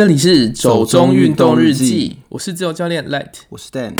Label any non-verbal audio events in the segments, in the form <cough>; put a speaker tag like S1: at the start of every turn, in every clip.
S1: 这里是走中运动日记，我是自由教练 Light，
S2: 我是 Dan。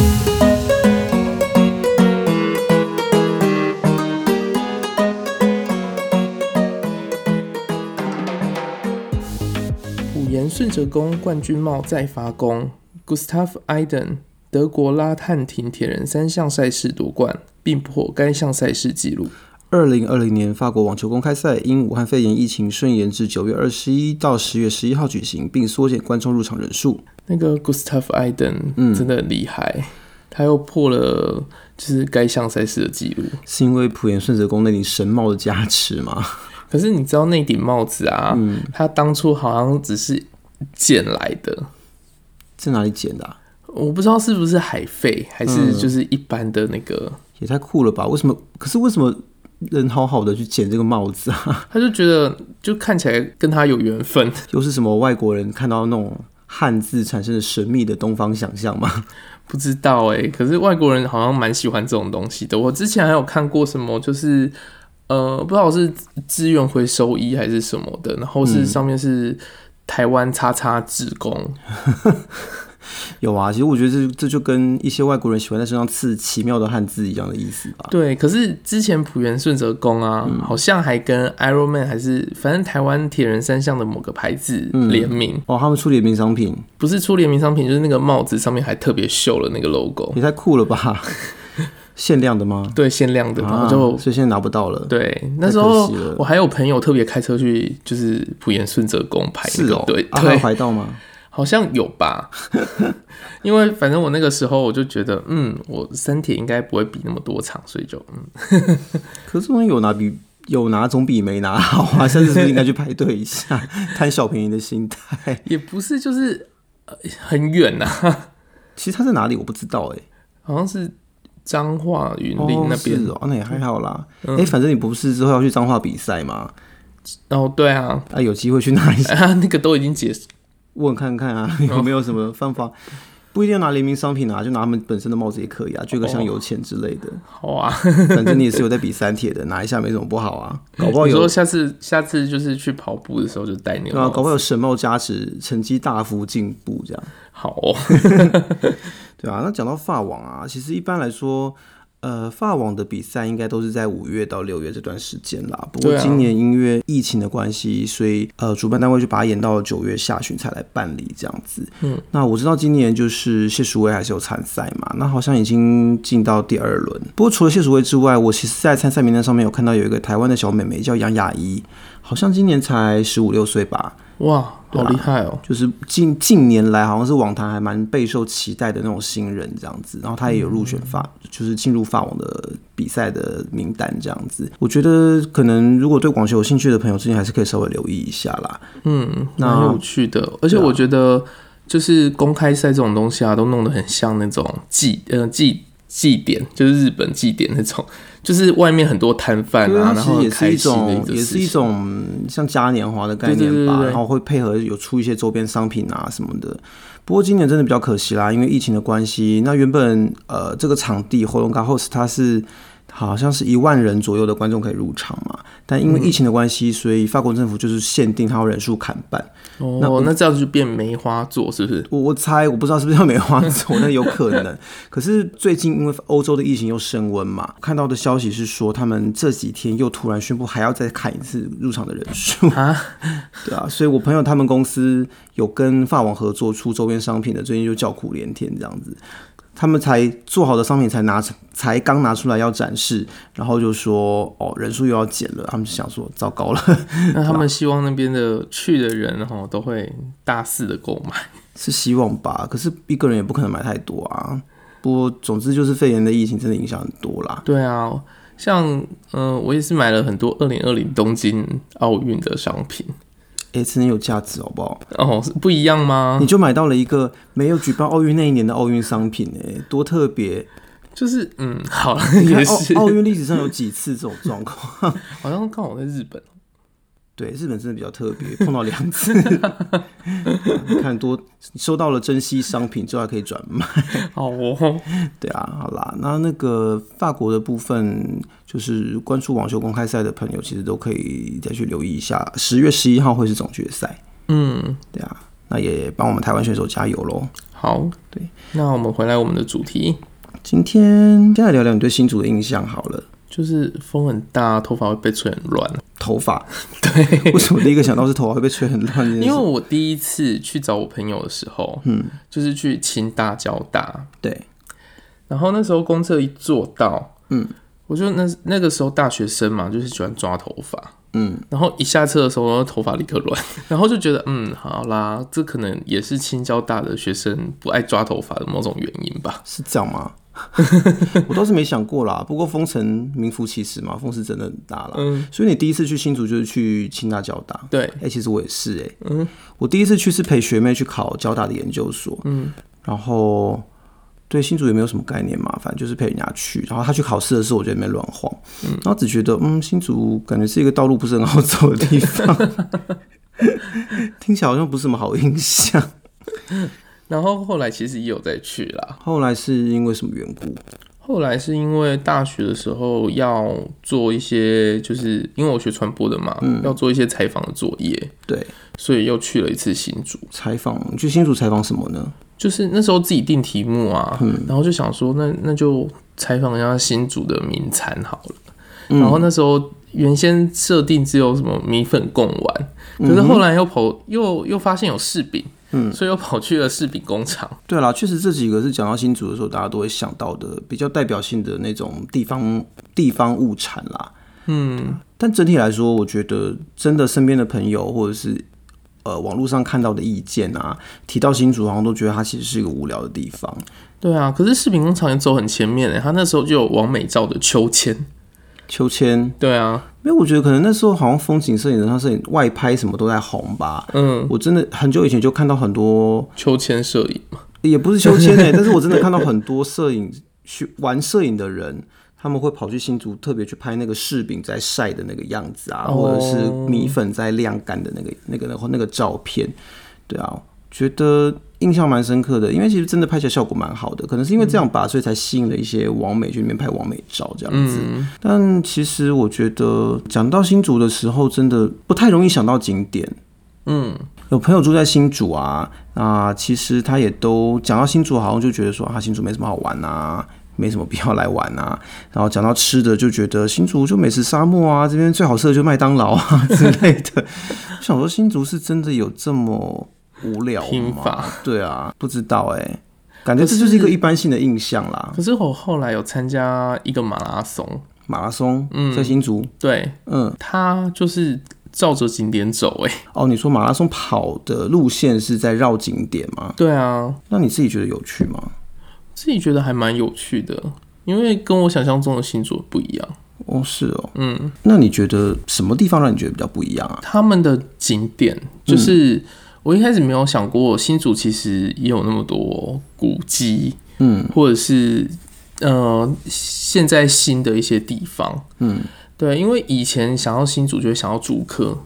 S1: 五言顺折宫冠军帽再发功，Gustav Iden 德国拉碳亭铁人三项赛事夺冠，并破该项赛事纪录。
S2: 二零二零年法国网球公开赛因武汉肺炎疫情顺延至九月二十一到十月十一号举行，并缩减观众入场人数。
S1: 那个 Gustav Iden 真的很厉害，嗯，他又破了就是该项赛事的纪录，
S2: 是因为埔盐顺泽宫那顶神帽的加持吗？
S1: 可是你知道那顶帽子啊，嗯，他当初好像只是捡来的，
S2: 在哪里捡的啊？
S1: 我不知道是不是海费，还是就是一般的那个，嗯，
S2: 也太酷了吧？为什么？可是为什么？人好好的去捡这个帽子啊，<laughs>
S1: 他就觉得就看起来跟他有缘分，<laughs>
S2: 又是什么外国人看到那种汉字产生的神秘的东方想象吗？<laughs>
S1: 不知道哎、欸，可是外国人好像蛮喜欢这种东西的。我之前还有看过什么，就是呃，不知道是资源回收衣还是什么的，然后是上面是台湾叉叉职工。嗯
S2: 有啊，其实我觉得这这就跟一些外国人喜欢在身上刺奇妙的汉字一样的意思吧。
S1: 对，可是之前埔盐顺泽宫啊、嗯，好像还跟 Ironman 还是反正台湾铁人三项的某个牌子联名、嗯、
S2: 哦，他们出联名商品，
S1: 不是出联名商品，就是那个帽子上面还特别绣了那个 logo，
S2: 也太酷了吧！<laughs> 限量的吗？
S1: 对，限量的，然后、啊、就
S2: 所以现在拿不到了。
S1: 对，那时候我还有朋友特别开车去，就是埔盐顺泽宫拍那个，
S2: 是哦、
S1: 对，
S2: 啊、还有排到吗？
S1: 好像有吧，<laughs> 因为反正我那个时候我就觉得，嗯，我三铁应该不会比那么多场，所以就嗯。<laughs>
S2: 可是我有拿比有拿总比没拿好啊，下次是不是应该去排队一下，<laughs> 贪小便宜的心态？
S1: 也不是，就是很远呐、啊。
S2: 其实他在哪里我不知道哎、欸，
S1: 好像是彰化云林那边
S2: 哦，那也还好啦。哎、嗯欸，反正你不是之后要去彰化比赛吗？
S1: 哦，对啊，
S2: 啊，有机会去拿一下，
S1: 啊，那个都已经结束。
S2: 问看看啊，<laughs> 有没有什么方法？哦、不一定要拿联名商品啊，就拿他们本身的帽子也可以啊，就个像油钱之类的。
S1: 好啊，<laughs>
S2: 反正你也是有在比三铁的，拿一下没什么不好啊。<laughs> 搞不好有
S1: 说下次下次就是去跑步的时候就戴那
S2: 个。搞不好有神帽加持，成绩大幅进步这样。
S1: 好哦，
S2: 对啊。那讲到发网啊，其实一般来说。呃，法网的比赛应该都是在五月到六月这段时间啦。不过今年因为疫情的关系，所以呃，主办单位就把它延到了九月下旬才来办理这样子。嗯，那我知道今年就是谢淑薇还是有参赛嘛，那好像已经进到第二轮。不过除了谢淑薇之外，我其实在参赛名单上面有看到有一个台湾的小妹妹叫杨雅怡，好像今年才十五六岁吧。
S1: 哇！好厉害哦！
S2: 就是近近年来，好像是网坛还蛮备受期待的那种新人这样子，然后他也有入选法，嗯、就是进入法网的比赛的名单这样子。我觉得可能如果对网球有兴趣的朋友，最近还是可以稍微留意一下啦。
S1: 嗯，蛮有趣的，而且我觉得就是公开赛这种东西啊，都弄得很像那种季呃祭祭典，就是日本祭典那种。就是外面很多摊贩啊，然后也是一种，
S2: 也是一种像嘉年华的概念吧，然后会配合有出一些周边商品啊什么的。不过今年真的比较可惜啦，因为疫情的关系，那原本呃这个场地活动卡 house 它是。好像是一万人左右的观众可以入场嘛，但因为疫情的关系，所以法国政府就是限定它要人数砍半。
S1: 哦，那那这样子就变梅花座是不是？
S2: 我我猜，我不知道是不是叫梅花座，<laughs> 那有可能。可是最近因为欧洲的疫情又升温嘛，看到的消息是说，他们这几天又突然宣布还要再砍一次入场的人数啊。<laughs> 对啊，所以我朋友他们公司有跟法网合作出周边商品的，最近就叫苦连天这样子。他们才做好的商品才拿，才刚拿出来要展示，然后就说哦，人数又要减了，他们就想说糟糕了。<laughs>
S1: 那他们希望那边的去的人哈都会大肆的购买，
S2: 是希望吧？可是一个人也不可能买太多啊。不过总之就是肺炎的疫情真的影响很多啦。
S1: 对啊，像嗯、呃，我也是买了很多二零二零东京奥运的商品。
S2: 哎、欸，真有价值，好不好？
S1: 哦，是不一样吗？
S2: 你就买到了一个没有举办奥运那一年的奥运商品，哎，多特别！
S1: 就是，嗯，好了，也是。
S2: 奥运历史上有几次这种状况？<laughs>
S1: 好像刚好在日本。
S2: 对，日本真的比较特别，碰到两次。<laughs> 你看多收到了珍稀商品之后还可以转卖，<laughs>
S1: 好哦。
S2: 对啊，好啦，那那个法国的部分，就是关注网球公开赛的朋友，其实都可以再去留意一下。十月十一号会是总决赛，
S1: 嗯，
S2: 对啊。那也帮我们台湾选手加油喽。
S1: 好，
S2: 对，
S1: 那我们回来我们的主题，
S2: 今天先来聊聊你对新竹的印象好了。
S1: 就是风很大，头发会被吹很乱。
S2: 头发，<laughs>
S1: 对，
S2: 为什么第一个想到是头发会被吹很乱？<laughs>
S1: 因为我第一次去找我朋友的时候，嗯，就是去清大交大，
S2: 对。
S1: 然后那时候公厕一坐到，
S2: 嗯，
S1: 我就那那个时候大学生嘛，就是喜欢抓头发，
S2: 嗯。
S1: 然后一下车的时候，头发立刻乱，<laughs> 然后就觉得，嗯，好啦，这可能也是青交大的学生不爱抓头发的某种原因吧？
S2: 是这样吗？<laughs> 我倒是没想过啦，不过风城名副其实嘛，风是真的很大啦。
S1: 嗯，
S2: 所以你第一次去新竹就是去清大交大。
S1: 对，
S2: 哎、欸，其实我也是哎、欸。
S1: 嗯，
S2: 我第一次去是陪学妹去考交大的研究所。
S1: 嗯，
S2: 然后对新竹也没有什么概念嘛，反正就是陪人家去。然后他去考试的时候，我就在那边乱晃。嗯，然后只觉得嗯，新竹感觉是一个道路不是很好走的地方，<laughs> 听起来好像不是什么好印象。<laughs>
S1: 然后后来其实也有再去啦。
S2: 后来是因为什么缘故？
S1: 后来是因为大学的时候要做一些，就是因为我学传播的嘛，嗯、要做一些采访的作业。
S2: 对，
S1: 所以又去了一次新竹
S2: 采访。你去新竹采访什么呢？
S1: 就是那时候自己定题目啊，
S2: 嗯、
S1: 然后就想说那，那那就采访一下新竹的名产好了。
S2: 嗯、
S1: 然后那时候原先设定只有什么米粉贡丸，可是后来又跑又又发现有柿饼。
S2: 嗯，
S1: 所以又跑去了柿饼工厂。
S2: 对啦，确实这几个是讲到新竹的时候，大家都会想到的比较代表性的那种地方地方物产啦。
S1: 嗯，
S2: 但整体来说，我觉得真的身边的朋友或者是呃网络上看到的意见啊，提到新竹，好像都觉得它其实是一个无聊的地方。
S1: 对啊，可是视频工厂也走很前面诶，他那时候就有王美照的秋千。
S2: 秋千，
S1: 对啊，
S2: 因为我觉得可能那时候好像风景摄影、人像摄影、外拍什么都在红吧。
S1: 嗯，
S2: 我真的很久以前就看到很多
S1: 秋千摄影嘛，
S2: 也不是秋千诶，但是我真的看到很多摄影去玩摄影的人，他们会跑去新竹特别去拍那个柿饼在晒的那个样子啊，
S1: 哦、
S2: 或者是米粉在晾干的那个、那个、然后、那个照片。对啊，觉得。印象蛮深刻的，因为其实真的拍起来效果蛮好的，可能是因为这样吧，所以才吸引了一些网美去里面拍网美照这样子。
S1: 嗯、
S2: 但其实我觉得讲到新竹的时候，真的不太容易想到景点。
S1: 嗯，
S2: 有朋友住在新竹啊，啊其实他也都讲到新竹，好像就觉得说、啊、新竹没什么好玩啊，没什么必要来玩啊。<laughs> 然后讲到吃的，就觉得新竹就美食沙漠啊，这边最好吃的就麦当劳啊 <laughs> 之类的。我想说新竹是真的有这么无聊吗？对啊，不知道哎、欸，感觉这就是一个一般性的印象啦。
S1: 可是我后来有参加一个马拉松，
S2: 马拉松，嗯，在新竹，
S1: 对，
S2: 嗯，
S1: 他就是照着景点走，哎，
S2: 哦，你说马拉松跑的路线是在绕景点吗？
S1: 对啊，
S2: 那你自己觉得有趣吗？
S1: 自己觉得还蛮有趣的，因为跟我想象中的星座不一样。
S2: 哦，是哦，
S1: 嗯，
S2: 那你觉得什么地方让你觉得比较不一样啊？
S1: 他们的景点就是。嗯我一开始没有想过新竹其实也有那么多古迹，
S2: 嗯，
S1: 或者是呃现在新的一些地方，
S2: 嗯，
S1: 对，因为以前想要新竹就会想要竹科，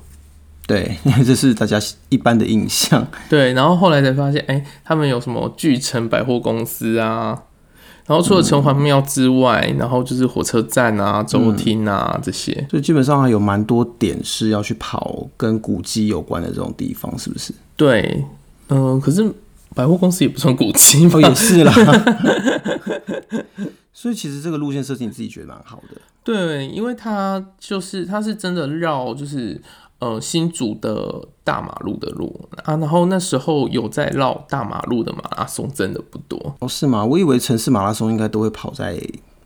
S2: 对，<laughs> 因为这是大家一般的印象，<laughs>
S1: 对，然后后来才发现，哎、欸，他们有什么巨城百货公司啊。然后除了城隍庙之外，嗯、然后就是火车站啊、周厅啊、嗯、这些，
S2: 就基本上还有蛮多点是要去跑跟古迹有关的这种地方，是不是？
S1: 对，嗯、呃，可是百货公司也不算古迹
S2: 哦，也是啦。<laughs> 所以其实这个路线设计你自己觉得蛮好的，
S1: 对，因为它就是它是真的绕就是。呃，新竹的大马路的路啊，然后那时候有在绕大马路的马拉松，真的不多
S2: 哦？是吗？我以为城市马拉松应该都会跑在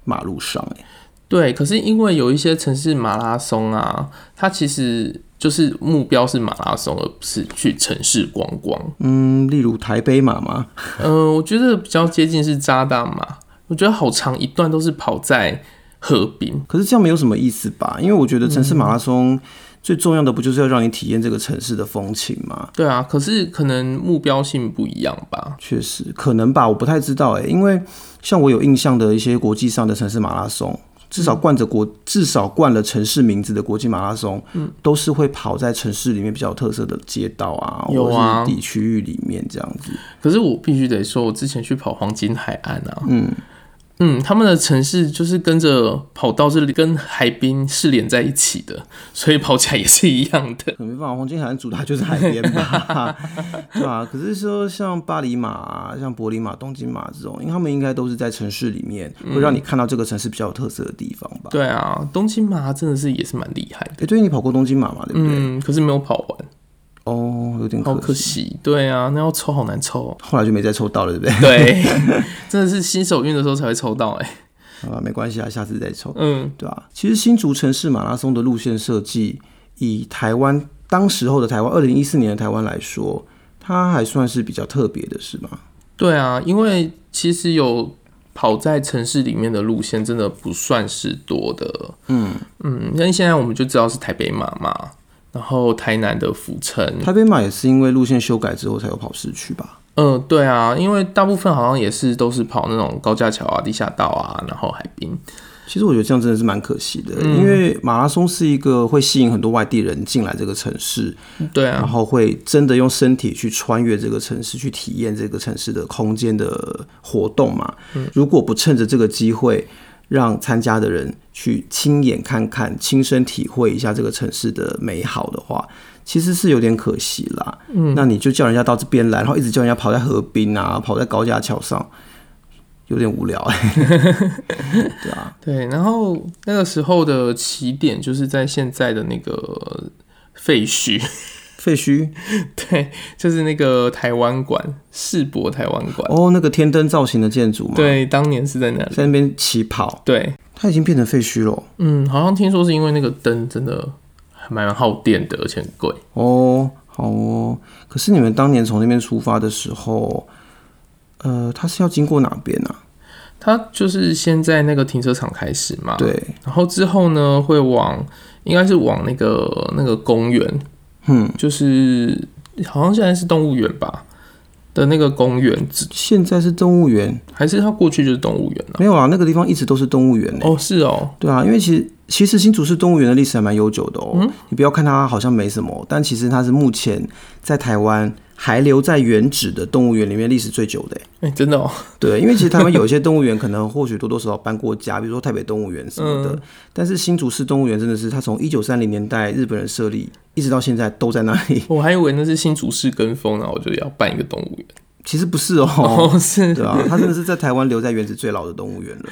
S2: 马路上诶。
S1: 对，可是因为有一些城市马拉松啊，它其实就是目标是马拉松，而不是去城市观光。
S2: 嗯，例如台北马吗？
S1: 嗯、<laughs> 呃，我觉得比较接近是渣大马。我觉得好长一段都是跑在河滨，
S2: 可是这样没有什么意思吧？因为我觉得城市马拉松、嗯。最重要的不就是要让你体验这个城市的风情吗？
S1: 对啊，可是可能目标性不一样吧。
S2: 确实，可能吧，我不太知道哎。因为像我有印象的一些国际上的城市马拉松，至少冠着国，嗯、至少冠了城市名字的国际马拉松，嗯，都是会跑在城市里面比较有特色的街道啊，
S1: 有啊，
S2: 区域里面这样子。
S1: 可是我必须得说，我之前去跑黄金海岸啊，
S2: 嗯。
S1: 嗯，他们的城市就是跟着跑道是跟海滨是连在一起的，所以跑起来也是一样的。
S2: 没办法，黄金海岸主打就是海边吧，<laughs> 对吧？可是说像巴黎马、啊、像柏林马、东京马这种，因为他们应该都是在城市里面，会让你看到这个城市比较有特色的地方吧？
S1: 对啊，东京马真的是也是蛮厉害的。
S2: 哎、欸，对，你跑过东京马嘛？对不对？
S1: 嗯，可是没有跑完。
S2: 哦，有点可惜，
S1: 好可惜。对啊，那要抽好难抽，
S2: 后来就没再抽到了，对不对？
S1: 对，<laughs> 真的是新手运的时候才会抽到，哎。
S2: 啊，没关系啊，下次再抽。
S1: 嗯，
S2: 对啊，其实新竹城市马拉松的路线设计，以台湾当时候的台湾二零一四年的台湾来说，它还算是比较特别的，是吗？
S1: 对啊，因为其实有跑在城市里面的路线，真的不算是多的。
S2: 嗯
S1: 嗯，那现在我们就知道是台北马嘛。然后台南的府城，
S2: 台北马也是因为路线修改之后才有跑市区吧？
S1: 嗯，对啊，因为大部分好像也是都是跑那种高架桥啊、地下道啊，然后海滨。
S2: 其实我觉得这样真的是蛮可惜的，嗯、因为马拉松是一个会吸引很多外地人进来这个城市，
S1: 对啊，
S2: 然后会真的用身体去穿越这个城市，去体验这个城市的空间的活动嘛。嗯、如果不趁着这个机会，让参加的人去亲眼看看、亲身体会一下这个城市的美好的话，其实是有点可惜啦。嗯，那你就叫人家到这边来，然后一直叫人家跑在河滨啊，跑在高架桥上，有点无聊哎。<laughs> 对啊，
S1: 对。然后那个时候的起点就是在现在的那个废墟。
S2: 废墟，<laughs>
S1: 对，就是那个台湾馆，世博台湾馆。
S2: 哦，那个天灯造型的建筑嘛？
S1: 对，当年是在那里，
S2: 在那边起跑。
S1: 对，
S2: 它已经变成废墟了。
S1: 嗯，好像听说是因为那个灯真的还蛮耗电的，而且很贵。
S2: 哦，好哦。可是你们当年从那边出发的时候，呃，它是要经过哪边呢？啊？
S1: 它就是先在那个停车场开始嘛。
S2: 对，
S1: 然后之后呢，会往应该是往那个那个公园。
S2: 嗯，
S1: 就是好像现在是动物园吧的那个公园，
S2: 现在是动物园，
S1: 还是它过去就是动物园啊？
S2: 没有啊，那个地方一直都是动物园
S1: 哦，是哦，
S2: 对啊，因为其实其实新竹市动物园的历史还蛮悠久的哦。嗯，你不要看它好像没什么，但其实它是目前在台湾。还留在原址的动物园里面历史最久的，
S1: 哎、欸，真的哦。
S2: 对，因为其实台湾有一些动物园可能或许多多少少搬过家，比如说台北动物园什么的。嗯、但是新竹市动物园真的是，它从一九三零年代日本人设立，一直到现在都在那里。<laughs>
S1: 我还以为那是新竹市跟风，然后我就要办一个动物园。
S2: 其实不是哦，<laughs>
S1: 哦是，
S2: 对啊，它真的是在台湾留在原址最老的动物园了。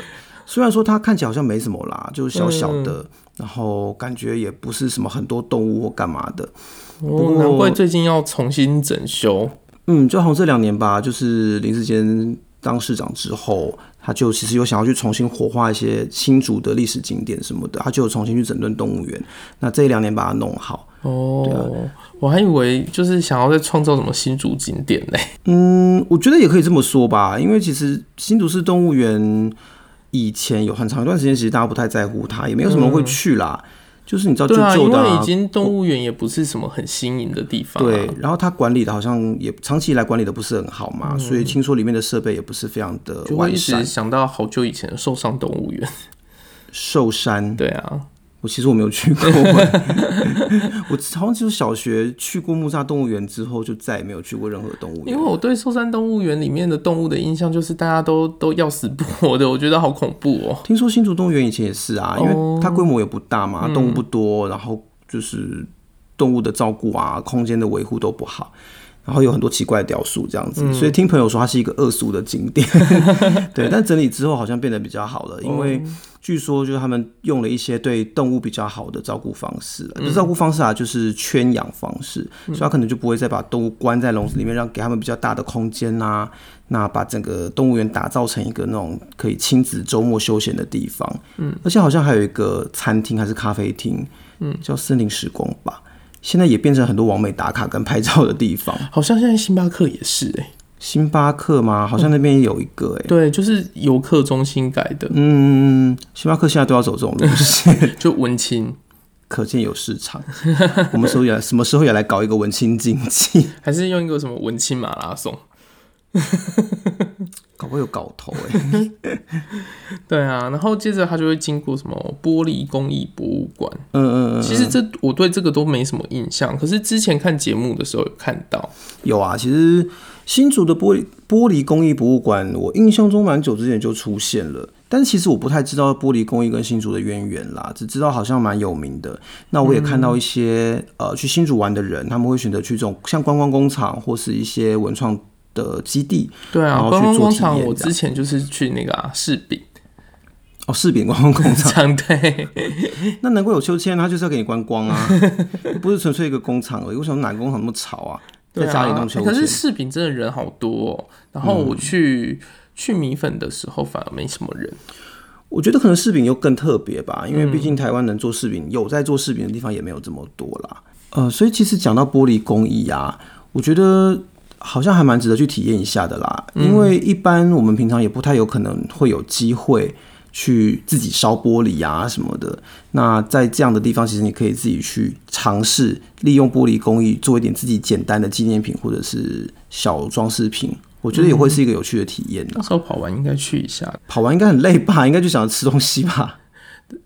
S2: 虽然说它看起来好像没什么啦，就是小小的，嗯、然后感觉也不是什么很多动物或干嘛的。
S1: 哦，难怪最近要重新整修。
S2: 嗯，就好像这两年吧，就是林志坚当市长之后，他就其实有想要去重新活化一些新竹的历史景点什么的，他就有重新去整顿动物园。那这一两年把它弄好。
S1: 哦，我还以为就是想要再创造什么新竹景点呢。
S2: 嗯，我觉得也可以这么说吧，因为其实新竹市动物园以前有很长一段时间，其实大家不太在乎它，也没有什么人会去啦。嗯就是你知道，对啊，因
S1: 为已经动物园也不是什么很新颖的地方，啊。
S2: 对，然后它管理的好像也长期以来管理的不是很好嘛，嗯、所以听说里面的设备也不是非常的完善。就会一直
S1: 想到好久以前的寿山动物园，
S2: 寿山，
S1: 对啊。
S2: 我其实我没有去过，<laughs> 我好像就是小学去过木栅动物园之后，就再也没有去过任何动物园。
S1: 因为我对寿山动物园里面的动物的印象就是大家都都要死不活的，我觉得好恐怖哦。
S2: 听说新竹动物园以前也是啊，因为它规模也不大嘛，动物不多，然后就是动物的照顾啊，空间的维护都不好。然后有很多奇怪的雕塑这样子，嗯、所以听朋友说它是一个恶俗的景点，<laughs> 对。但整理之后好像变得比较好了，因为据说就是他们用了一些对动物比较好的照顾方式，嗯、就照顾方式啊，就是圈养方式，嗯、所以他可能就不会再把动物关在笼子里面，让给他们比较大的空间啊。那把整个动物园打造成一个那种可以亲子周末休闲的地方，嗯，而且好像还有一个餐厅还是咖啡厅，嗯，叫森林时光吧。现在也变成很多网美打卡跟拍照的地方，
S1: 好像现在星巴克也是哎、欸，
S2: 星巴克吗？好像那边也有一个哎、欸。嗯，
S1: 对，就是游客中心改的，
S2: 嗯，星巴克现在都要走这种路线，<laughs>
S1: 就文青，
S2: 可见有市场。我们时候也什么时候也来搞一个文青经济，<laughs>
S1: 还是用一个什么文青马拉松？<laughs>
S2: 搞不好有搞头哎，<laughs>
S1: 对啊，然后接着他就会经过什么玻璃工艺博物馆，
S2: 嗯嗯嗯，
S1: 其实这我对这个都没什么印象，可是之前看节目的时候有看到，
S2: 有啊，其实新竹的玻璃玻璃工艺博物馆，我印象中蛮久之前就出现了，但是其实我不太知道玻璃工艺跟新竹的渊源啦，只知道好像蛮有名的。那我也看到一些、嗯、呃去新竹玩的人，他们会选择去这种像观光工厂或是一些文创的基地。
S1: 对啊，
S2: 观
S1: 光工厂我之前就是去那个柿、啊、饼。
S2: 哦，柿饼观光工厂。<laughs>
S1: 对，<laughs>
S2: 那难怪有秋千，他就是要给你观光啊，<laughs> 不是纯粹一个工厂而已。为什么哪个工厂那么吵啊？在家里弄秋千。
S1: 可是柿饼真的人好多、哦，然后我去。嗯去米粉的时候反而没什么人，
S2: 我觉得可能柿饼又更特别吧，因为毕竟台湾能做柿饼，有在做柿饼的地方也没有这么多啦。呃，所以其实讲到玻璃工艺啊，我觉得好像还蛮值得去体验一下的啦。因为一般我们平常也不太有可能会有机会去自己烧玻璃啊什么的。那在这样的地方，其实你可以自己去尝试利用玻璃工艺做一点自己简单的纪念品或者是小装饰品。我觉得也会是一个有趣的体验。
S1: 那时候跑完应该去一下，<laughs>
S2: 跑完应该很累吧？应该就想着吃东西吧？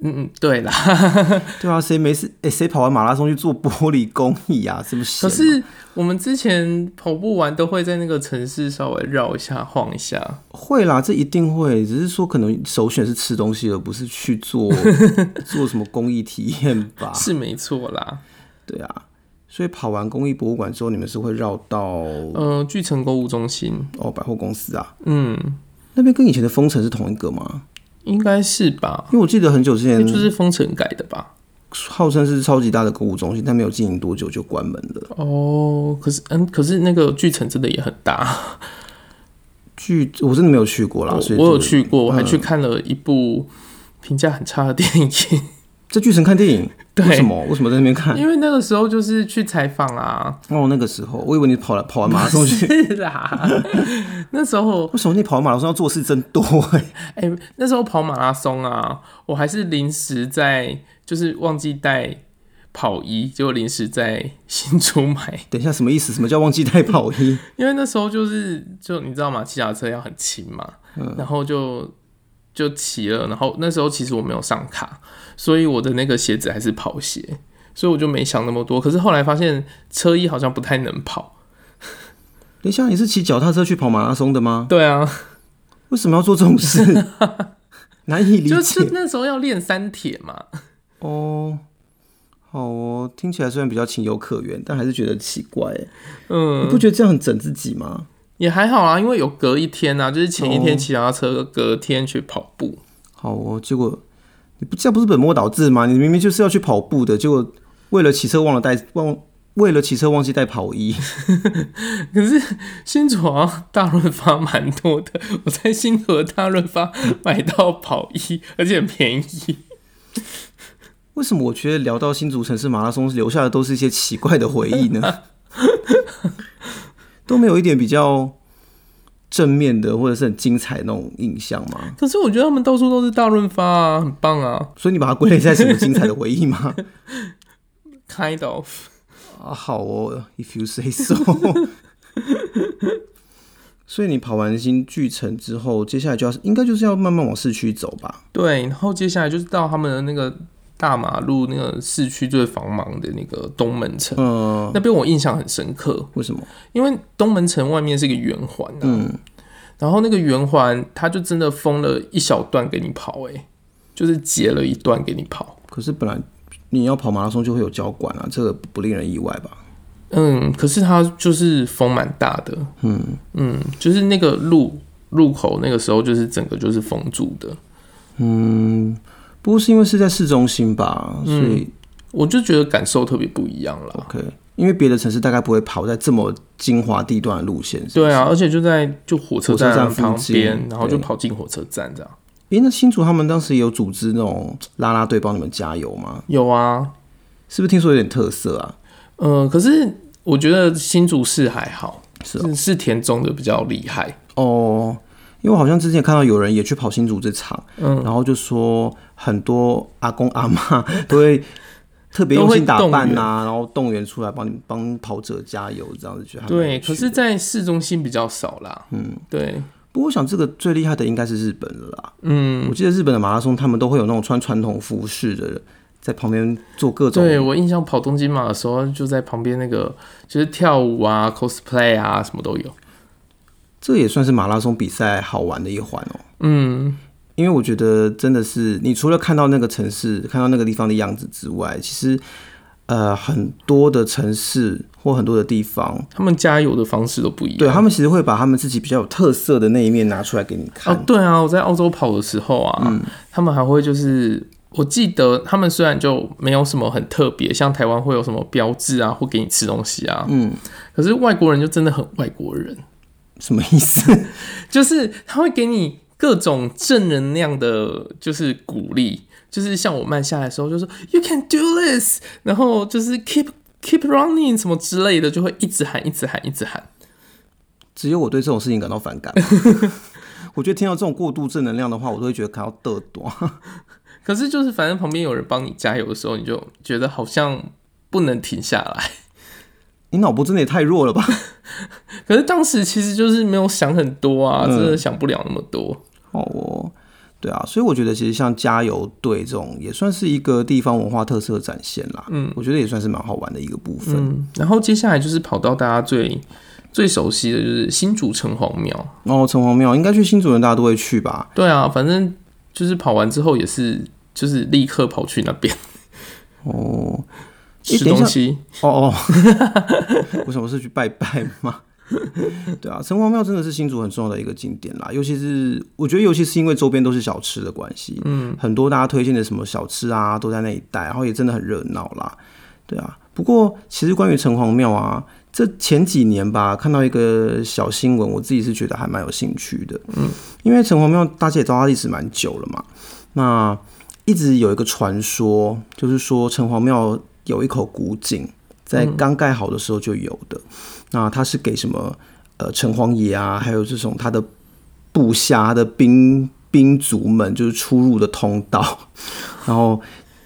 S1: 嗯嗯，对啦，<laughs>
S2: 对啊，谁没事？哎、欸，谁跑完马拉松去做玻璃工艺啊？是不是？
S1: 可是我们之前跑步完都会在那个城市稍微绕一下、晃一下。
S2: 会啦，这一定会。只是说可能首选是吃东西，而不是去做 <laughs> 做什么公益体验吧？
S1: 是没错啦，
S2: 对啊。所以跑完公益博物馆之后，你们是会绕到
S1: 呃巨城购物中心
S2: 哦，百货公司啊，
S1: 嗯，
S2: 那边跟以前的丰城是同一个吗？
S1: 应该是吧，
S2: 因为我记得很久之前
S1: 就是封城改的吧，
S2: 号称是超级大的购物中心，但没有经营多久就关门了。
S1: 哦，可是嗯，可是那个巨城真的也很大，
S2: 巨我真的没有去过啦，
S1: 我，
S2: 所以
S1: 我有去过，我还去看了一部评价很差的电影。
S2: 在巨城看电影，<laughs> 对，为什么？为什么在那边看？
S1: 因为那个时候就是去采访啊。
S2: 哦，那个时候，我以为你跑了跑完马拉松去。<laughs>
S1: 是啦，<laughs> 那时候
S2: 为什么你跑完马拉松要做事真多？哎
S1: 哎，那时候跑马拉松啊，我还是临时在，就是忘记带跑衣，结果临时在新竹买。
S2: 等一下，什么意思？什么叫忘记带跑衣？
S1: 因为那时候就是，就你知道吗？骑脚车要很轻嘛，嗯，然后就。就骑了，然后那时候其实我没有上卡，所以我的那个鞋子还是跑鞋，所以我就没想那么多。可是后来发现车衣好像不太能跑。
S2: 等一下，你是骑脚踏车去跑马拉松的吗？
S1: 对啊，
S2: 为什么要做这种事？<laughs> 难以理 <laughs> 解。
S1: 就是那时候要练三铁嘛。
S2: 哦，好哦，听起来虽然比较情有可原，但还是觉得奇怪。
S1: 嗯，
S2: 你不觉得这样很整自己吗？
S1: 也还好啊，因为有隔一天啊，就是前一天骑脚踏车，隔天去跑步。
S2: 好哦，结果你不这样不是本末倒置吗？你明明就是要去跑步的，结果为了骑车忘了带忘，为了骑车忘记带跑衣。<laughs>
S1: 可是新竹大润发蛮多的，我在新河大润发买到跑衣，<laughs> 而且很便宜。
S2: 为什么我觉得聊到新竹城市马拉松，留下的都是一些奇怪的回忆呢？<laughs> 都没有一点比较正面的或者是很精彩的那种印象吗？
S1: 可是我觉得他们到处都是大润发啊，很棒啊！
S2: 所以你把它归类在什么精彩的回忆吗？<laughs>
S1: Kind of
S2: 啊，好哦，If you say so。<laughs> 所以你跑完新巨城之后，接下来就要应该就是要慢慢往市区走吧？
S1: 对，然后接下来就是到他们的那个。大马路那个市区最繁忙的那个东门城，嗯，那边我印象很深刻。
S2: 为什么？
S1: 因为东门城外面是一个圆环，嗯，然后那个圆环它就真的封了一小段给你跑，哎，就是截了一段给你跑。
S2: 可是本来你要跑马拉松就会有交管啊，这个不令人意外吧？
S1: 嗯，可是它就是风蛮大的，嗯嗯，就是那个路路口那个时候就是整个就是封住的，
S2: 嗯。不过是因为是在市中心吧，所以、嗯、
S1: 我就觉得感受特别不一样了。
S2: OK，因为别的城市大概不会跑在这么精华地段的路线是是？
S1: 对啊，而且就在就火车站旁边，然后就跑进火车站这样。
S2: 诶、欸，那新竹他们当时也有组织那种啦啦队帮你们加油吗？
S1: 有啊，
S2: 是不是听说有点特色啊？
S1: 呃，可是我觉得新竹市还好，
S2: 是、喔、
S1: 是田中的比较厉害
S2: 哦。因为我好像之前看到有人也去跑新竹这场，嗯，然后就说很多阿公阿妈 <laughs> 都会特别用心打扮呐、啊，然后动员出来帮你帮跑者加油，这样子觉得
S1: 对。可是，在市中心比较少啦，
S2: 嗯，
S1: 对。
S2: 不过我想这个最厉害的应该是日本了啦，
S1: 嗯，
S2: 我记得日本的马拉松他们都会有那种穿传统服饰的，在旁边做各种。
S1: 对，我印象跑东京马的时候，就在旁边那个就是跳舞啊、cosplay 啊，什么都有。
S2: 这也算是马拉松比赛好玩的一环哦。
S1: 嗯，
S2: 因为我觉得真的是，你除了看到那个城市，看到那个地方的样子之外，其实呃很多的城市或很多的地方，
S1: 他们加油的方式都不一样。
S2: 对，他们其实会把他们自己比较有特色的那一面拿出来给你看。
S1: 哦，对啊，我在澳洲跑的时候啊，嗯、他们还会就是。我记得他们虽然就没有什么很特别，像台湾会有什么标志啊，或给你吃东西啊，嗯，可是外国人就真的很外国人，
S2: 什么意思？<laughs>
S1: 就是他会给你各种正能量的，就是鼓励，就是像我慢下来的时候就说 You can do this，然后就是 keep keep running 什么之类的，就会一直喊，一直喊，一直喊。
S2: 只有我对这种事情感到反感。<laughs> 我觉得听到这种过度正能量的话，我都会觉得感到嘚多。<laughs>
S1: 可是就是，反正旁边有人帮你加油的时候，你就觉得好像不能停下来。
S2: 你脑波真的也太弱了吧？<laughs>
S1: 可是当时其实就是没有想很多啊，嗯、真的想不了那么多。
S2: 哦，对啊，所以我觉得其实像加油队这种也算是一个地方文化特色展现啦。嗯，我觉得也算是蛮好玩的一个部分。
S1: 嗯、然后接下来就是跑到大家最最熟悉的就是新竹城隍庙。
S2: 哦，城隍庙应该去新竹人大家都会去吧？
S1: 对啊，反正。就是跑完之后也是，就是立刻跑去那边
S2: 哦，
S1: 吃东西
S2: 哦哦，为什么是去拜拜嘛？<laughs> 对啊，城隍庙真的是新竹很重要的一个景点啦，尤其是我觉得，尤其是因为周边都是小吃的关系，嗯，很多大家推荐的什么小吃啊，都在那一带，然后也真的很热闹啦。对啊，不过其实关于城隍庙啊。这前几年吧，看到一个小新闻，我自己是觉得还蛮有兴趣的。嗯，因为城隍庙大家也知道它历史蛮久了嘛，那一直有一个传说，就是说城隍庙有一口古井，在刚盖好的时候就有的。嗯、那它是给什么呃城隍爷啊，还有这种他的部下、他的兵兵卒们，就是出入的通道，<laughs> 然后。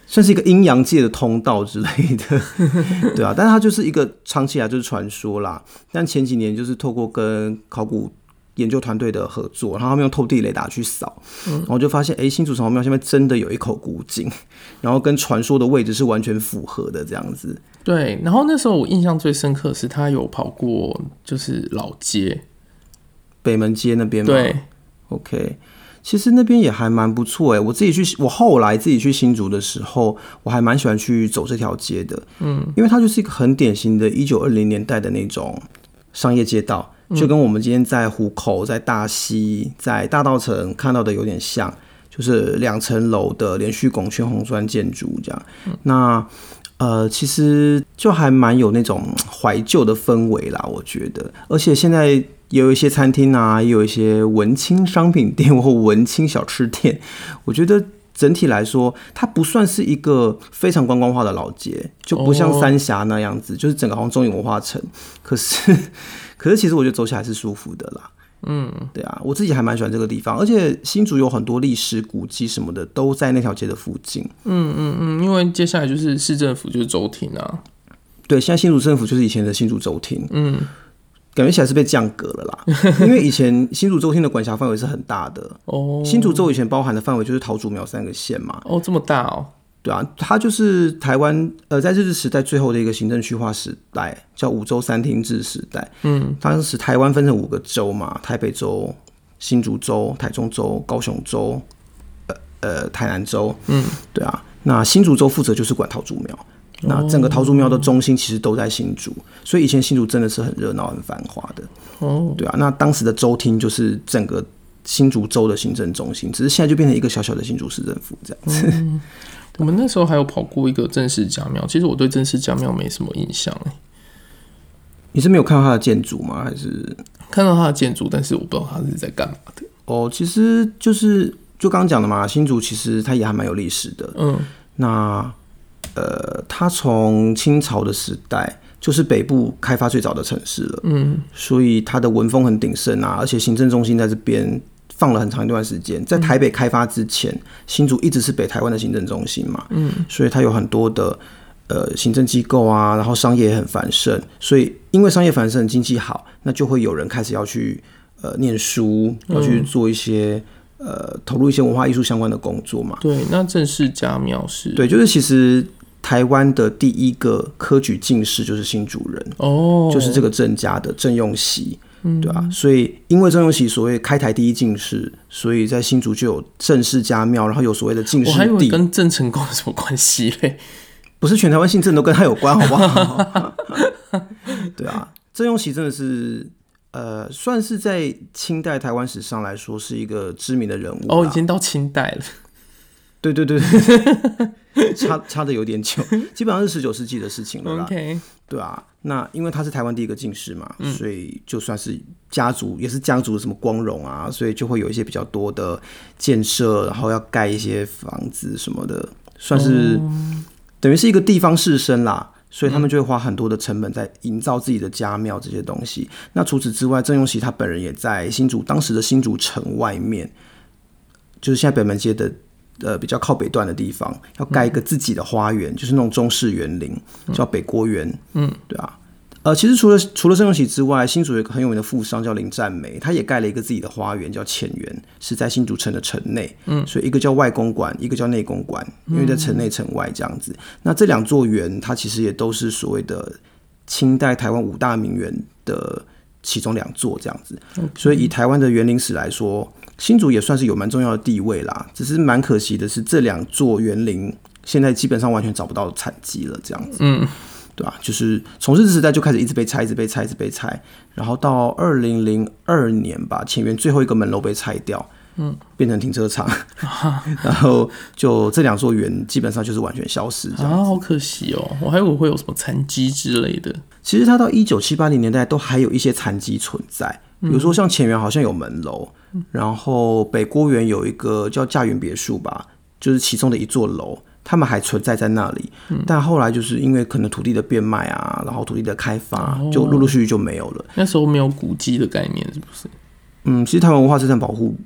S2: 算是一个阴阳界的通道之类的，<laughs> 对啊，但是它就是一个长期以来就是传说啦。但前几年就是透过跟考古研究团队的合作，然后他们用透地雷达去扫，然后就发现，哎、欸，新竹城隍庙下面真的有一口古井，<laughs> 然后跟传说的位置是完全符合的这样子。
S1: 对，然后那时候我印象最深刻的是他有跑过就是老街，
S2: 北门街那边吗？
S1: 对
S2: ，OK。其实那边也还蛮不错哎，我自己去，我后来自己去新竹的时候，我还蛮喜欢去走这条街的，嗯，因为它就是一个很典型的一九二零年代的那种商业街道，就跟我们今天在湖口、在大溪、在大道城看到的有点像，就是两层楼的连续拱圈红砖建筑这样。那呃，其实就还蛮有那种怀旧的氛围啦，我觉得，而且现在。也有一些餐厅啊，也有一些文青商品店或文青小吃店。我觉得整体来说，它不算是一个非常观光化的老街，就不像三峡那样子，就是整个好像中影文化城。可是，<laughs> 可是其实我觉得走起来是舒服的啦。嗯，对啊，我自己还蛮喜欢这个地方，而且新竹有很多历史古迹什么的都在那条街的附近。
S1: 嗯嗯嗯，因为接下来就是市政府就是州庭啊。
S2: 对，现在新竹政府就是以前的新竹州庭。嗯。感觉起来是被降格了啦，<laughs> 因为以前新竹州厅的管辖范围是很大的哦。新竹州以前包含的范围就是桃竹苗三个县嘛。
S1: 哦，这么大哦。
S2: 对啊，它就是台湾呃，在日治时代最后的一个行政区划时代，叫五州三厅制时代。嗯，当时台湾分成五个州嘛，台北州、新竹州、台中州、高雄州，呃呃，台南州。嗯，对啊，那新竹州负责就是管桃竹苗。那整个桃竹苗的中心其实都在新竹，所以以前新竹真的是很热闹、很繁华的。哦，对啊，那当时的州厅就是整个新竹州的行政中心，只是现在就变成一个小小的新竹市政府这样子。
S1: 嗯，<laughs> 我们那时候还有跑过一个正式家庙，其实我对正式家庙没什么印象哎。
S2: 你是没有看到它的建筑吗？还是
S1: 看到它的建筑，但是我不知道它是在干嘛的。
S2: 哦，其实就是就刚刚讲的嘛，新竹其实它也还蛮有历史的。嗯，那。呃，它从清朝的时代就是北部开发最早的城市了，嗯，所以它的文风很鼎盛啊，而且行政中心在这边放了很长一段时间。在台北开发之前，嗯、新竹一直是北台湾的行政中心嘛，嗯，所以它有很多的呃行政机构啊，然后商业也很繁盛，所以因为商业繁盛，经济好，那就会有人开始要去呃念书，要去做一些、嗯、呃投入一些文化艺术相关的工作嘛。
S1: 对，那郑氏家庙是，
S2: 对，就是其实。台湾的第一个科举进士就是新主人哦，就是这个郑家的郑用锡，嗯，对啊，所以因为郑用锡所谓开台第一进士，所以在新竹就有郑氏家庙，然后有所谓的进士地。
S1: 我还以为跟郑成功有什么关系嘞？<laughs>
S2: 不是全台湾姓郑都跟他有关，好不好？<laughs> 对啊，郑用锡真的是呃，算是在清代台湾史上来说是一个知名的人物。
S1: 哦，已经到清代了。
S2: 对 <laughs> 对对，<laughs> 差差的有点久，基本上是十九世纪的事情了啦。对啊，那因为他是台湾第一个进士嘛，嗯，所以就算是家族也是家族的什么光荣啊，所以就会有一些比较多的建设，然后要盖一些房子什么的，算是等于是一个地方士绅啦，所以他们就会花很多的成本在营造自己的家庙这些东西。那除此之外，郑用锡他本人也在新竹当时的新竹城外面，就是现在北门街的。呃，比较靠北段的地方，要盖一个自己的花园，嗯，就是那种中式园林，叫北郭园。嗯，对啊。呃，其实除了除了郑用锡之外，新竹有一个很有名的富商叫林占梅，他也盖了一个自己的花园，叫浅园，是在新竹城的城内。嗯，所以一个叫外公馆，一个叫内公馆，因为在城内城外这样子。那这两座园，它其实也都是所谓的清代台湾五大名园的其中两座这样子。所以以台湾的园林史来说。新竹也算是有蛮重要的地位啦，只是蛮可惜的是，这两座园林现在基本上完全找不到产迹了，这样子，嗯，对吧？就是从日治时代就开始一直被拆，一直被拆，一直被拆，然后到二零零二年吧，前园最后一个门楼被拆掉，嗯，<laughs> 变成停车场，<laughs> 然后就这两座园基本上就是完全消失，这样啊，
S1: 好可惜哦，我还以为会有什么残迹之类的。
S2: 其实它到一九七八零年代都还有一些残迹存在。比如说像前园好像有门楼，然后北郭园有一个叫驾云别墅吧，就是其中的一座楼，他们还存在在那里。但后来就是因为可能土地的变卖啊，然后土地的开发，就陆陆续续就没有了。
S1: 那时候没有古迹的概念，是不是？
S2: 嗯，其实台湾文化资产保护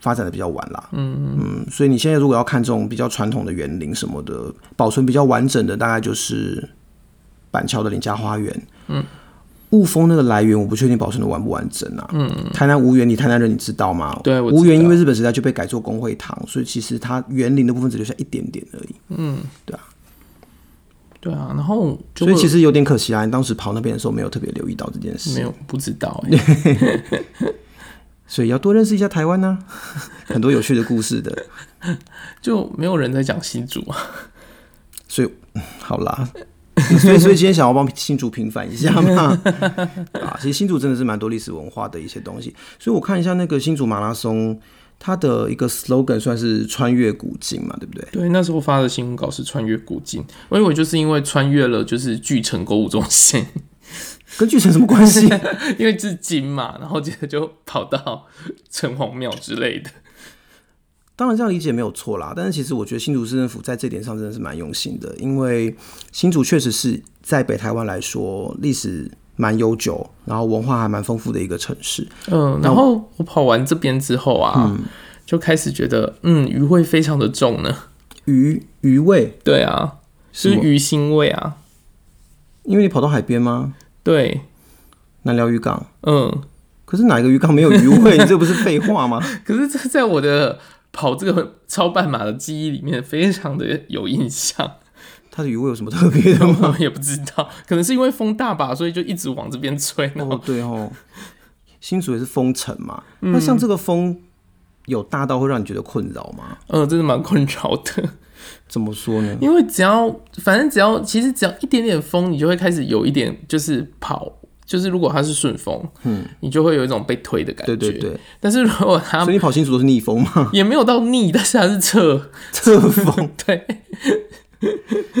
S2: 发展的比较晚啦。嗯嗯，所以你现在如果要看这种比较传统的园林什么的，保存比较完整的，大概就是板桥的林家花园。嗯。雾峰那个来源我不确定保存的完不完整啊。嗯，台南无缘，你台南人你知道吗？
S1: 对，
S2: 无缘因为日本时代就被改做公会堂，所以其实它园林的部分只留下一点点而已。嗯，对啊，
S1: 对啊，然后
S2: 所以其实有点可惜啊。你当时跑那边的时候没有特别留意到这件事，
S1: 没有不知道。<laughs>
S2: 所以要多认识一下台湾呢、啊，<laughs> 很多有趣的故事的，<laughs>
S1: 就没有人在讲新竹啊。
S2: 所以好啦。<laughs> 所以，所以今天想要帮新竹平反一下嘛？<laughs> 啊，其实新竹真的是蛮多历史文化的一些东西。所以我看一下那个新竹马拉松，它的一个 slogan 算是穿越古今嘛，对不对？
S1: 对，那时候发的新闻稿是穿越古今。我以为就是因为穿越了，就是巨城购物中心，
S2: 跟巨城什么关系？<laughs>
S1: 因为是金嘛，然后接着就跑到城隍庙之类的。
S2: 当然这样理解没有错啦，但是其实我觉得新竹市政府在这点上真的是蛮用心的，因为新竹确实是在北台湾来说历史蛮悠久，然后文化还蛮丰富的一个城市。
S1: 嗯，然后我跑完这边之后啊，嗯，就开始觉得，嗯，鱼味非常的重呢。
S2: 鱼鱼味？
S1: 对啊，是鱼腥味啊。
S2: 因为你跑到海边吗？
S1: 对，
S2: 南寮渔港。
S1: 嗯，
S2: 可是哪一个渔港没有鱼味？你 <laughs> 这不是废话吗？
S1: 可是这在我的。跑这个超半马的记忆里面非常的有印象，
S2: 它的鱼味有什么特别的
S1: 吗？<laughs> 也不知道，可能是因为风大吧，所以就一直往这边吹。
S2: 哦，对哦，新竹也是风城嘛，嗯，那像这个风有大到会让你觉得困扰吗？
S1: 嗯，真的蛮困扰的。
S2: 怎么说呢？
S1: 因为只要反正只要其实只要一点点风，你就会开始有一点就是跑。就是如果它是顺风，嗯，你就会有一种被推的感觉。
S2: 对对对。
S1: 但是如果它，
S2: 所以你跑新竹都是逆风吗？
S1: 也没有到逆，但是它是侧
S2: 侧风。<laughs>
S1: 对。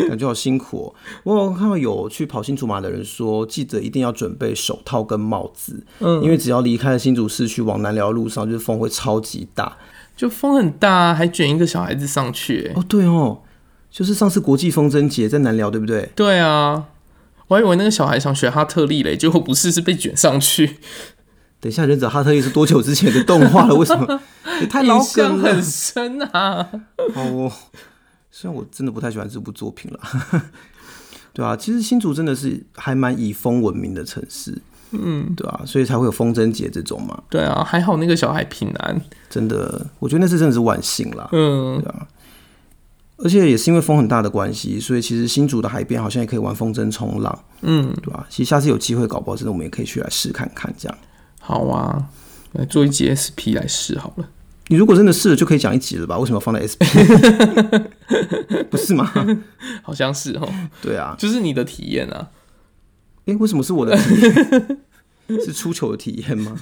S2: 感觉好辛苦哦。我有看到有去跑新竹马的人说，记得一定要准备手套跟帽子。嗯。因为只要离开了新竹市区往南寮路上，就是风会超级大。
S1: 就风很大，还卷一个小孩子上去。
S2: 哦，对哦。就是上次国际风筝节在南寮，对不对？
S1: 对啊。我还以为那个小孩想学哈特利嘞，结果不是，是被卷上去。
S2: 等一下，忍者哈特利是多久之前的动画了？为什么？也太 <laughs> 老梗，
S1: 很深啊！
S2: 哦，虽然我真的不太喜欢这部作品了，<laughs> 对啊，其实新竹真的是还蛮以风闻名的城市，嗯，对啊，所以才会有风筝节这种嘛。
S1: 对啊，还好那个小孩平安，
S2: 真的，我觉得那次真的是万幸啦。嗯，对啊。而且也是因为风很大的关系，所以其实新竹的海边好像也可以玩风筝冲浪，嗯，对吧？其实下次有机会搞不好，真的我们也可以去来试看看这样。
S1: 好啊，来做一集 SP 来试好了。
S2: 你如果真的试了，就可以讲一集了吧？为什么要放在 SP？<laughs> 不是吗？
S1: 好像是哦。
S2: 对啊，
S1: 就是你的体验啊。
S2: 哎、欸，为什么是我的体验？是出糗的体验吗？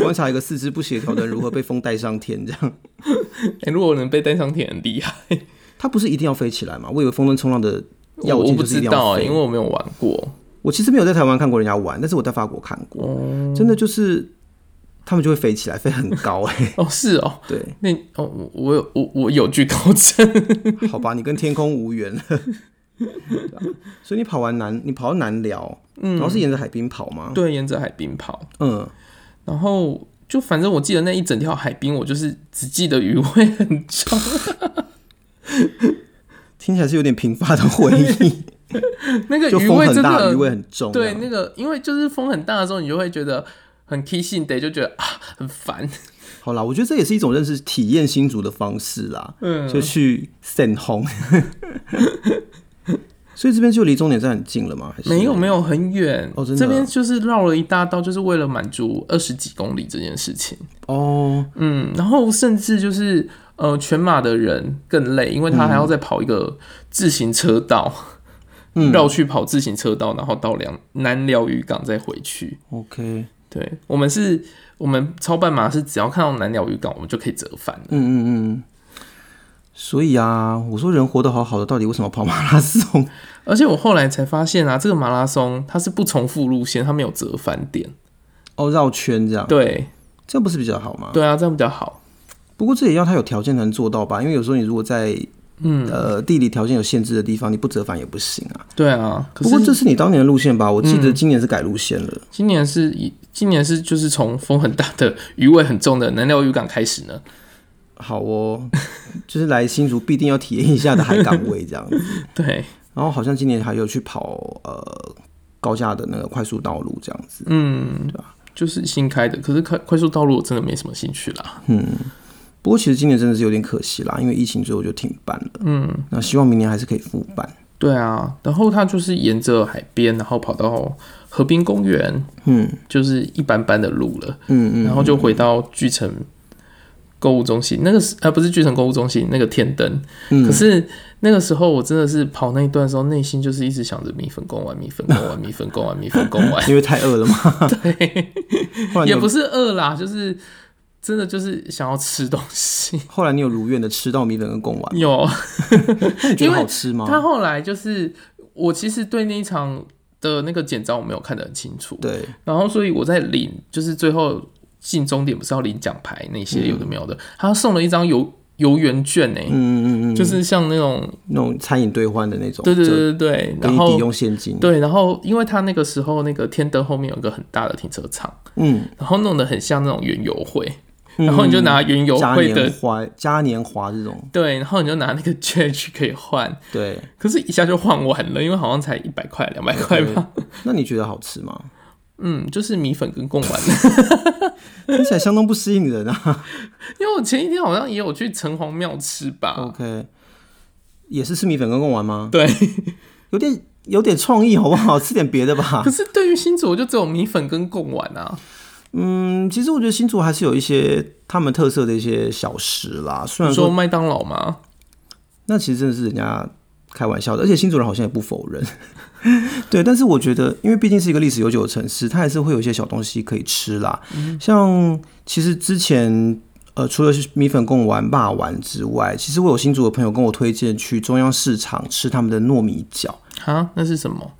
S2: 观察一个四肢不协调的人如何被风带上天，这样。
S1: 哎、欸，如果能被带上天，很厉害。
S2: 它不是一定要飞起来吗？我以为风筝冲浪的要件就是一定要飞，
S1: 因为我没有玩过。
S2: 我其实没有在台湾看过人家玩，但是我在法国看过，哦、真的就是他们就会飞起来，飞很高哎、欸。<laughs>
S1: 哦，是哦，
S2: 对，
S1: 那哦，我有我我有惧高症。<laughs>
S2: 好吧，你跟天空无缘了。<laughs> 所以你跑完南，你跑到南寮，嗯，然后是沿着海滨跑吗？
S1: 对，沿着海滨跑。
S2: 嗯，
S1: 然后就反正我记得那一整条海滨，我就是只记得鱼味很重。<laughs>
S2: 听起来是有点贫乏的回忆。<laughs>
S1: 那个鱼味真的
S2: 鱼味很重。
S1: 对，那个因为就是风很大的时候，你就会觉得很 kissing day，就觉得啊很烦。<laughs>
S2: 好啦，我觉得这也是一种认识体验新竹的方式啦。嗯，就去散风。所以这边就离终点站很近了吗？还是
S1: 没有没有很远
S2: 哦，真的。
S1: 这边就是绕了一大道，就是为了满足二十几公里这件事情
S2: 哦。
S1: 嗯，然后甚至就是呃，全马的人更累，因为他还要再跑一个自行车道，绕、嗯、<laughs> 去跑自行车道，然后到两南寮渔港再回去。
S2: OK，
S1: 对，我们是，我们超半马是只要看到南寮渔港，我们就可以折返。
S2: 嗯嗯嗯。所以啊，我说人活得好好的，到底为什么跑马拉松？
S1: 而且我后来才发现啊，这个马拉松它是不重复路线，它没有折返点
S2: 哦，绕圈这样。
S1: 对，
S2: 这样不是比较好吗？
S1: 对啊，这样比较好。
S2: 不过这也要他有条件才能做到吧？因为有时候你如果在嗯呃地理条件有限制的地方，你不折返也不行啊。
S1: 对啊，
S2: 不过这是你当年的路线吧？我记得今年是改路线了。嗯、
S1: 今年是以今年是就是从风很大的、鱼味很重的南寮渔港开始呢。
S2: 好哦，就是来新竹必定要体验一下的海港味这样子。<laughs>
S1: 对，
S2: 然后好像今年还有去跑呃高架的那个快速道路这样子。
S1: 嗯，对吧？就是新开的，可是快快速道路我真的没什么兴趣啦。
S2: 嗯，不过其实今年真的是有点可惜啦，因为疫情最后就停办了。嗯，那希望明年还是可以复办。
S1: 对啊，然后它就是沿着海边，然后跑到河滨公园。嗯，就是一般般的路了。嗯嗯，然后就回到巨城。购物中心那个是呃不是巨城购物中心那个天灯，嗯，可是那个时候我真的是跑那一段的时候，内心就是一直想着米粉贡丸、米粉贡丸、米粉贡丸、米粉贡丸，<laughs>
S2: 因为太饿了嘛。<laughs>
S1: 对，<laughs> 也不是饿啦，就是真的就是想要吃东西。<laughs>
S2: 后来你有如愿的吃到米粉跟贡丸？
S1: 有，
S2: 你觉得好吃吗？
S1: 他后来就是我其实对那一场的那个简章我没有看得很清楚，
S2: 对，
S1: 然后所以我在领就是最后。进终点不是要领奖牌那些有的没有的，嗯、他送了一张游游园券呢，嗯嗯嗯，就是像那种
S2: 那种餐饮兑换的那种，
S1: 对对对对对，
S2: 然后抵用现金，
S1: 对，然后因为他那个时候那个天灯后面有一个很大的停车场，嗯，然后弄得很像那种园游会，嗯、然后你就拿园游会的
S2: 花嘉年华这种，
S1: 对，然后你就拿那个 <laughs> 券去可以换，
S2: 对，
S1: 可是一下就换完了，因为好像才一百块两百块吧，
S2: 那你觉得好吃吗？<laughs>
S1: 嗯，就是米粉跟贡丸，<laughs>
S2: 听起来相当不适应人啊。
S1: 因为我前一天好像也有去城隍庙吃吧。
S2: OK，也是吃米粉跟贡丸吗？
S1: 对，
S2: 有点有点创意，好不好？吃点别的吧。
S1: 可是对于新竹，我就只有米粉跟贡丸啊。
S2: 嗯，其实我觉得新竹还是有一些他们特色的一些小食啦。虽然说
S1: 麦当劳吗？
S2: 那其实真的是人家开玩笑的，而且新竹人好像也不否认。<laughs> 对，但是我觉得，因为毕竟是一个历史悠久的城市，它还是会有一些小东西可以吃啦。嗯、像其实之前，呃，除了米粉贡丸、霸丸之外，其实我有新竹的朋友跟我推荐去中央市场吃他们的糯米饺。
S1: 啊，那是什么？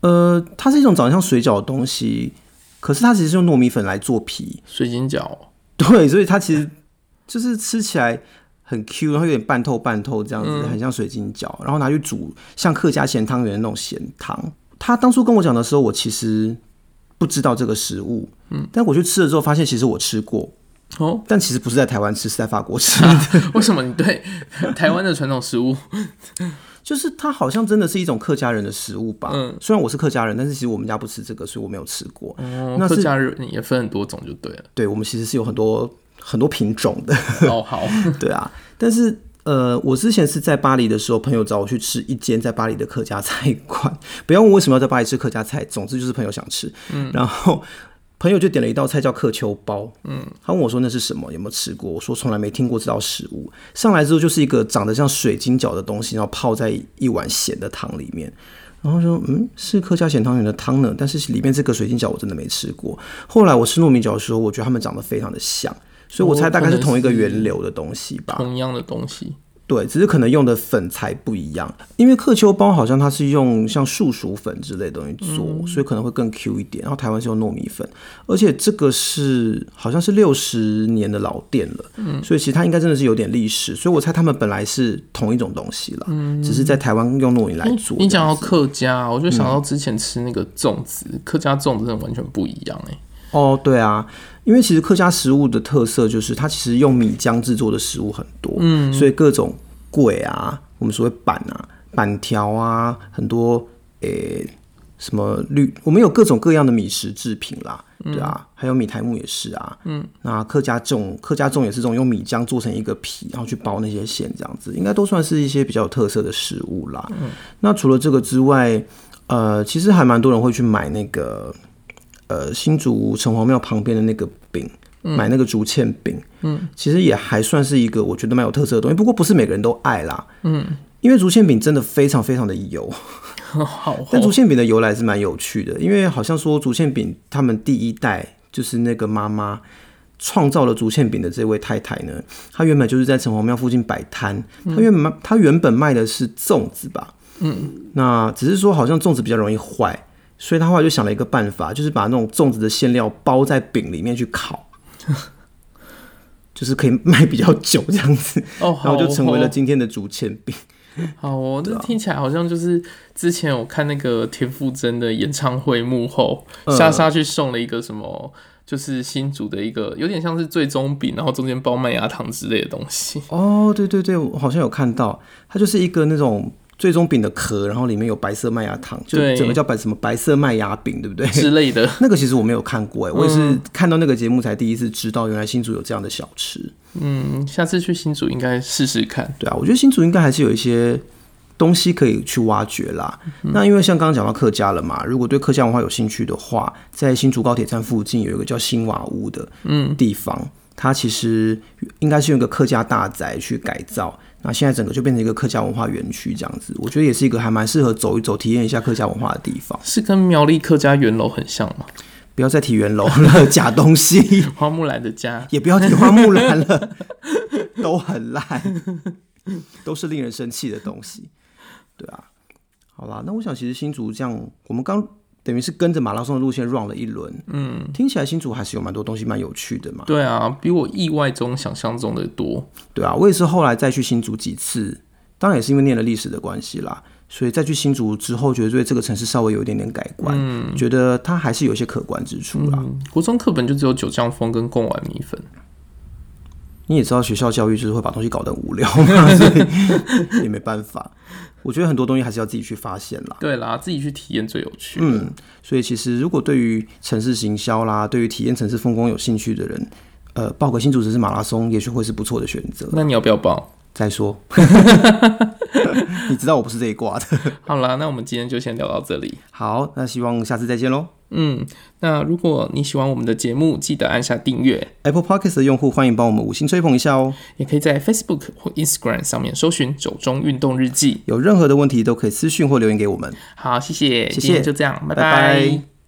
S2: 呃，它是一种长得像水饺的东西，可是它其实是用糯米粉来做皮。
S1: 水晶饺。
S2: 对，所以它其实就是吃起来。很 Q，然后有点半透半透这样子，很像水晶饺，嗯、然后拿去煮，像客家咸汤圆那种咸汤。他当初跟我讲的时候，我其实不知道这个食物，嗯，但我去吃了之后，发现其实我吃过哦，但其实不是在台湾吃，是在法国吃。
S1: 啊、为什么你对台湾的传统食物，<laughs>
S2: 就是它好像真的是一种客家人的食物吧？嗯，虽然我是客家人，但是其实我们家不吃这个，所以我没有吃过。
S1: 哦，那客家人也分很多种就对了。
S2: 对，我们其实是有很多。很多品种的
S1: 哦，好，<laughs>
S2: 对啊，但是呃，我之前是在巴黎的时候，朋友找我去吃一间在巴黎的客家菜馆。不要问为什么要在巴黎吃客家菜，总之就是朋友想吃。嗯，然后朋友就点了一道菜叫客秋包，嗯，他问我说那是什么，有没有吃过？我说从来没听过这道食物。上来之后就是一个长得像水晶饺的东西，然后泡在一碗咸的汤里面。然后说，嗯，是客家咸汤圆的汤呢，但是里面这个水晶饺我真的没吃过。后来我吃糯米饺的时候，我觉得它们长得非常的像，所以我猜大概是同一个源流的东西吧，
S1: 同样的东西。
S2: 对，只是可能用的粉材不一样，因为客秋包好像它是用像树薯粉之类的东西做，嗯、所以可能会更 Q 一点。然后台湾是用糯米粉，而且这个是好像是六十年的老店了，嗯，所以其实它应该真的是有点历史。所以我猜他们本来是同一种东西了，嗯，只是在台湾用糯米来做。
S1: 你讲到客家，我就想到之前吃那个粽子，嗯、客家粽子真的完全不一样哎。
S2: 哦，对啊。因为其实客家食物的特色就是它其实用米浆制作的食物很多，嗯，所以各种粿啊，我们所谓板啊、板条啊，很多诶、欸、什么绿，我们有各种各样的米食制品啦，对啊，还有米苔木也是啊，嗯，那客家粽，客家粽也是这种用米浆做成一个皮，然后去包那些馅，这样子应该都算是一些比较有特色的食物啦。嗯，那除了这个之外，呃，其实还蛮多人会去买那个。呃，新竹城隍庙旁边的那个饼，嗯、买那个竹签饼，嗯，其实也还算是一个我觉得蛮有特色的东西。不过不是每个人都爱啦，嗯，因为竹签饼真的非常非常的油，<laughs> 好，但竹签饼的由来是蛮有趣的，因为好像说竹签饼他们第一代就是那个妈妈创造了竹签饼的这位太太呢，她原本就是在城隍庙附近摆摊，她原本她原本卖的是粽子吧，嗯，那只是说好像粽子比较容易坏。所以他后来就想了一个办法，就是把那种粽子的馅料包在饼里面去烤，<laughs> 就是可以卖比较久这样子。哦，<laughs> 然后就成为了今天的竹签饼。
S1: 好哦，这 <laughs> 听起来好像就是之前我看那个田馥甄的演唱会幕后，莎莎去送了一个什么，就是新竹的一个有点像是最终饼，然后中间包麦芽糖之类的东西。
S2: 哦，对对对，我好像有看到，它就是一个那种。最终饼的壳，然后里面有白色麦芽糖，就整个叫白什么白色麦芽饼，对不对？
S1: 之类的。<laughs>
S2: 那个其实我没有看过，哎，我也是看到那个节目才第一次知道，原来新竹有这样的小吃。
S1: 嗯，下次去新竹应该试试看。
S2: 对啊，我觉得新竹应该还是有一些东西可以去挖掘啦。嗯、那因为像刚刚讲到客家了嘛，如果对客家文化有兴趣的话，在新竹高铁站附近有一个叫新瓦屋的嗯地方，嗯、它其实应该是用一个客家大宅去改造。那现在整个就变成一个客家文化园区这样子，我觉得也是一个还蛮适合走一走、体验一下客家文化的地方。
S1: 是跟苗栗客家圆楼很像吗？
S2: 不要再提圆楼了，<laughs> 假东西。<laughs>
S1: 花木兰的家
S2: 也不要提花木兰了，<laughs> 都很烂，都是令人生气的东西。对啊，好啦，那我想其实新竹这样，我们刚。等于是跟着马拉松的路线 run 了一轮，嗯，听起来新竹还是有蛮多东西蛮有趣的嘛。
S1: 对啊，比我意外中想象中的多。
S2: 对啊，我也是后来再去新竹几次，当然也是因为念了历史的关系啦，所以再去新竹之后，觉得对这个城市稍微有一点点改观，嗯，觉得它还是有一些可观之处啦。嗯，
S1: 国中课本就只有九江风跟贡丸米粉。
S2: 你也知道学校教育就是会把东西搞得无聊嘛，所以 <laughs> 也没办法。我觉得很多东西还是要自己去发现啦。
S1: 对啦，自己去体验最有趣。
S2: 嗯，所以其实如果对于城市行销啦，对于体验城市风光有兴趣的人，呃，报个新竹城市马拉松也许会是不错的选择。
S1: 那你要不要报？
S2: 再说。<laughs> 你知道我不是这一卦的。
S1: 好啦，那我们今天就先聊到这里。
S2: 好，那希望下次再见喽。
S1: 嗯，那如果你喜欢我们的节目，记得按下订阅。
S2: Apple Podcast 的用户欢迎帮我们五星吹捧一下哦。
S1: 也可以在 Facebook 或 Instagram 上面搜寻“九中运动日记”。
S2: 有任何的问题都可以私讯或留言给我们。
S1: 好，谢谢，
S2: 谢谢，
S1: 就这样，拜拜。
S2: 拜拜。